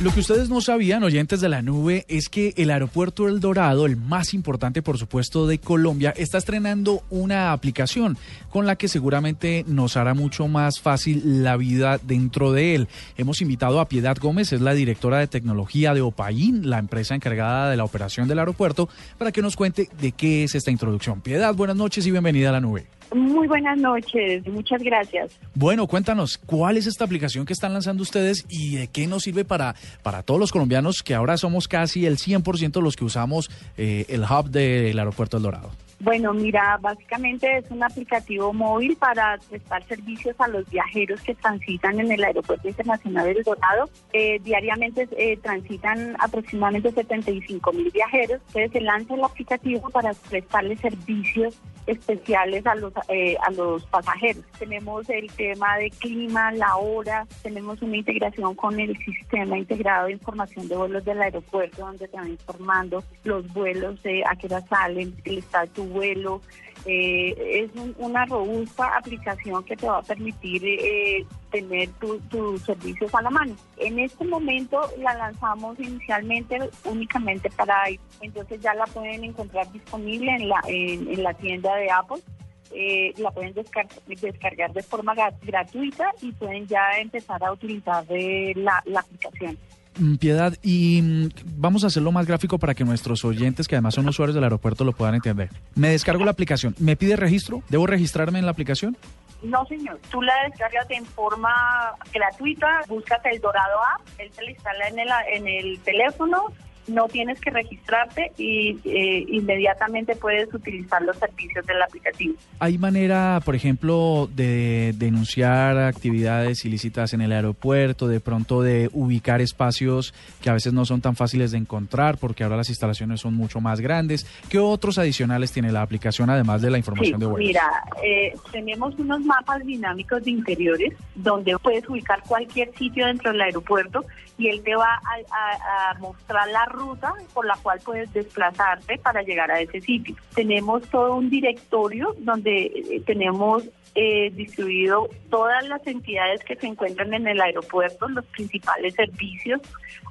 Lo que ustedes no sabían, oyentes de la nube, es que el aeropuerto El Dorado, el más importante por supuesto de Colombia, está estrenando una aplicación con la que seguramente nos hará mucho más fácil la vida dentro de él. Hemos invitado a Piedad Gómez, es la directora de tecnología de Opaín, la empresa encargada de la operación del aeropuerto, para que nos cuente de qué es esta introducción. Piedad, buenas noches y bienvenida a la nube. Muy buenas noches, muchas gracias. Bueno, cuéntanos, ¿cuál es esta aplicación que están lanzando ustedes y de qué nos sirve para, para todos los colombianos que ahora somos casi el 100% los que usamos eh, el hub del aeropuerto El Dorado? Bueno, mira, básicamente es un aplicativo móvil para prestar servicios a los viajeros que transitan en el Aeropuerto Internacional del Dorado. Eh, diariamente eh, transitan aproximadamente 75 mil viajeros. Entonces se lanza el aplicativo para prestarles servicios especiales a los eh, a los pasajeros. Tenemos el tema de clima, la hora, tenemos una integración con el sistema integrado de información de vuelos del aeropuerto donde te van informando los vuelos, eh, a qué hora salen, el de tu vuelo. Eh, es una robusta aplicación que te va a permitir eh, tener tus servicios a la mano. En este momento la lanzamos inicialmente únicamente para iPhone, entonces ya la pueden encontrar disponible en la, en, la tienda de Apple. Eh, la pueden descargar de forma gratuita y pueden ya empezar a utilizar la, la aplicación. Mm, Piedad, y mm, vamos a hacerlo más gráfico para que nuestros oyentes, que además son usuarios del aeropuerto, lo puedan entender. Me descargo la aplicación. ¿Me pide registro? ¿Debo registrarme en la aplicación? No, señor. Tú la descargas en forma gratuita. Buscas el Dorado App. Él se la instala en el, en el teléfono no tienes que registrarte y eh, inmediatamente puedes utilizar los servicios del aplicativo. ¿Hay manera, por ejemplo, de denunciar actividades ilícitas en el aeropuerto, de pronto de ubicar espacios que a veces no son tan fáciles de encontrar porque ahora las instalaciones son mucho más grandes? ¿Qué otros adicionales tiene la aplicación además de la información de vuelos? Mira, eh, tenemos unos mapas dinámicos de interiores donde puedes ubicar cualquier sitio dentro del aeropuerto y él te va a, a mostrar la ruta por la cual puedes desplazarte para llegar a ese sitio. Tenemos todo un directorio donde eh, tenemos eh, distribuido todas las entidades que se encuentran en el aeropuerto, los principales servicios,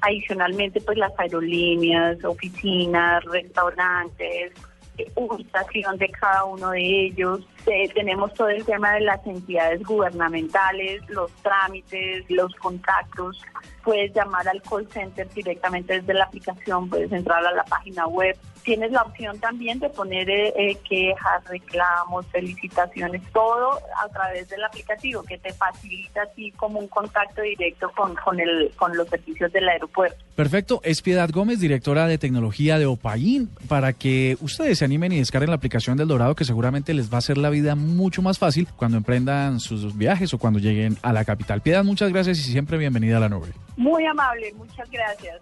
adicionalmente pues las aerolíneas, oficinas, restaurantes, eh, ubicación de cada uno de ellos. Tenemos todo el tema de las entidades gubernamentales, los trámites, los contactos. Puedes llamar al call center directamente desde la aplicación, puedes entrar a la página web. Tienes la opción también de poner eh, eh, quejas, reclamos, felicitaciones, todo a través del aplicativo que te facilita así como un contacto directo con, con, el, con los servicios del aeropuerto. Perfecto. Es Piedad Gómez, directora de tecnología de Opaín, para que ustedes se animen y descarguen la aplicación del Dorado que seguramente les va a hacer vida mucho más fácil cuando emprendan sus viajes o cuando lleguen a la capital. Piedad, muchas gracias y siempre bienvenida a la nube. Muy amable, muchas gracias.